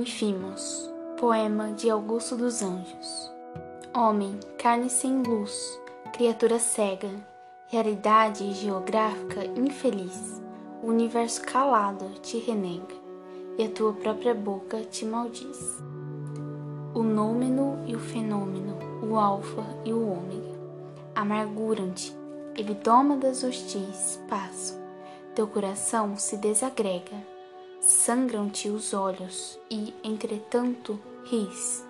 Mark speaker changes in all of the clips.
Speaker 1: Infimos, poema de Augusto dos Anjos. Homem, carne sem luz, criatura cega, realidade geográfica infeliz, o universo calado te renega, e a tua própria boca te maldiz. O nômeno e o fenômeno, o alfa e o ômega, amarguram-te, hebdômadas hostis passam, teu coração se desagrega sangram-te os olhos e, entretanto, ris.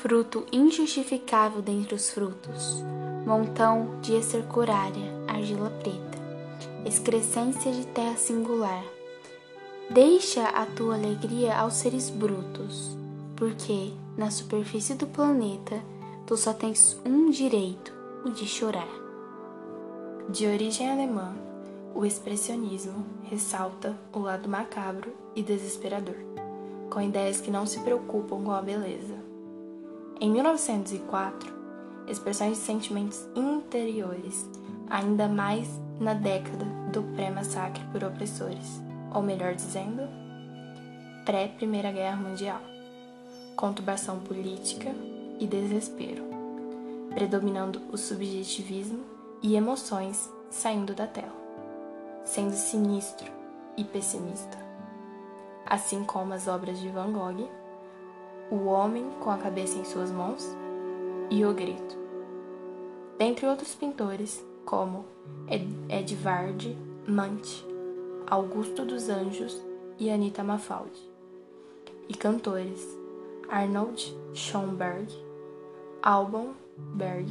Speaker 1: Fruto injustificável dentre os frutos, montão de estercorária, argila preta, excrescência de terra singular. Deixa a tua alegria aos seres brutos, porque, na superfície do planeta, tu só tens um direito, o de chorar.
Speaker 2: De origem alemã, o expressionismo ressalta o lado macabro e desesperador, com ideias que não se preocupam com a beleza. Em 1904, expressões de sentimentos interiores, ainda mais na década do pré-massacre por opressores, ou melhor dizendo, pré-Primeira Guerra Mundial, conturbação política e desespero, predominando o subjetivismo e emoções saindo da tela sendo sinistro e pessimista. Assim como as obras de Van Gogh, O Homem com a Cabeça em Suas Mãos e O Grito. Dentre outros pintores, como Edvard Munch, Augusto dos Anjos e Anita Mafaldi. E cantores Arnold Schoenberg, Alban Berg,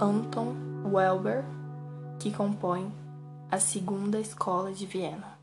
Speaker 2: Anton Welber, que compõem a Segunda Escola de Viena.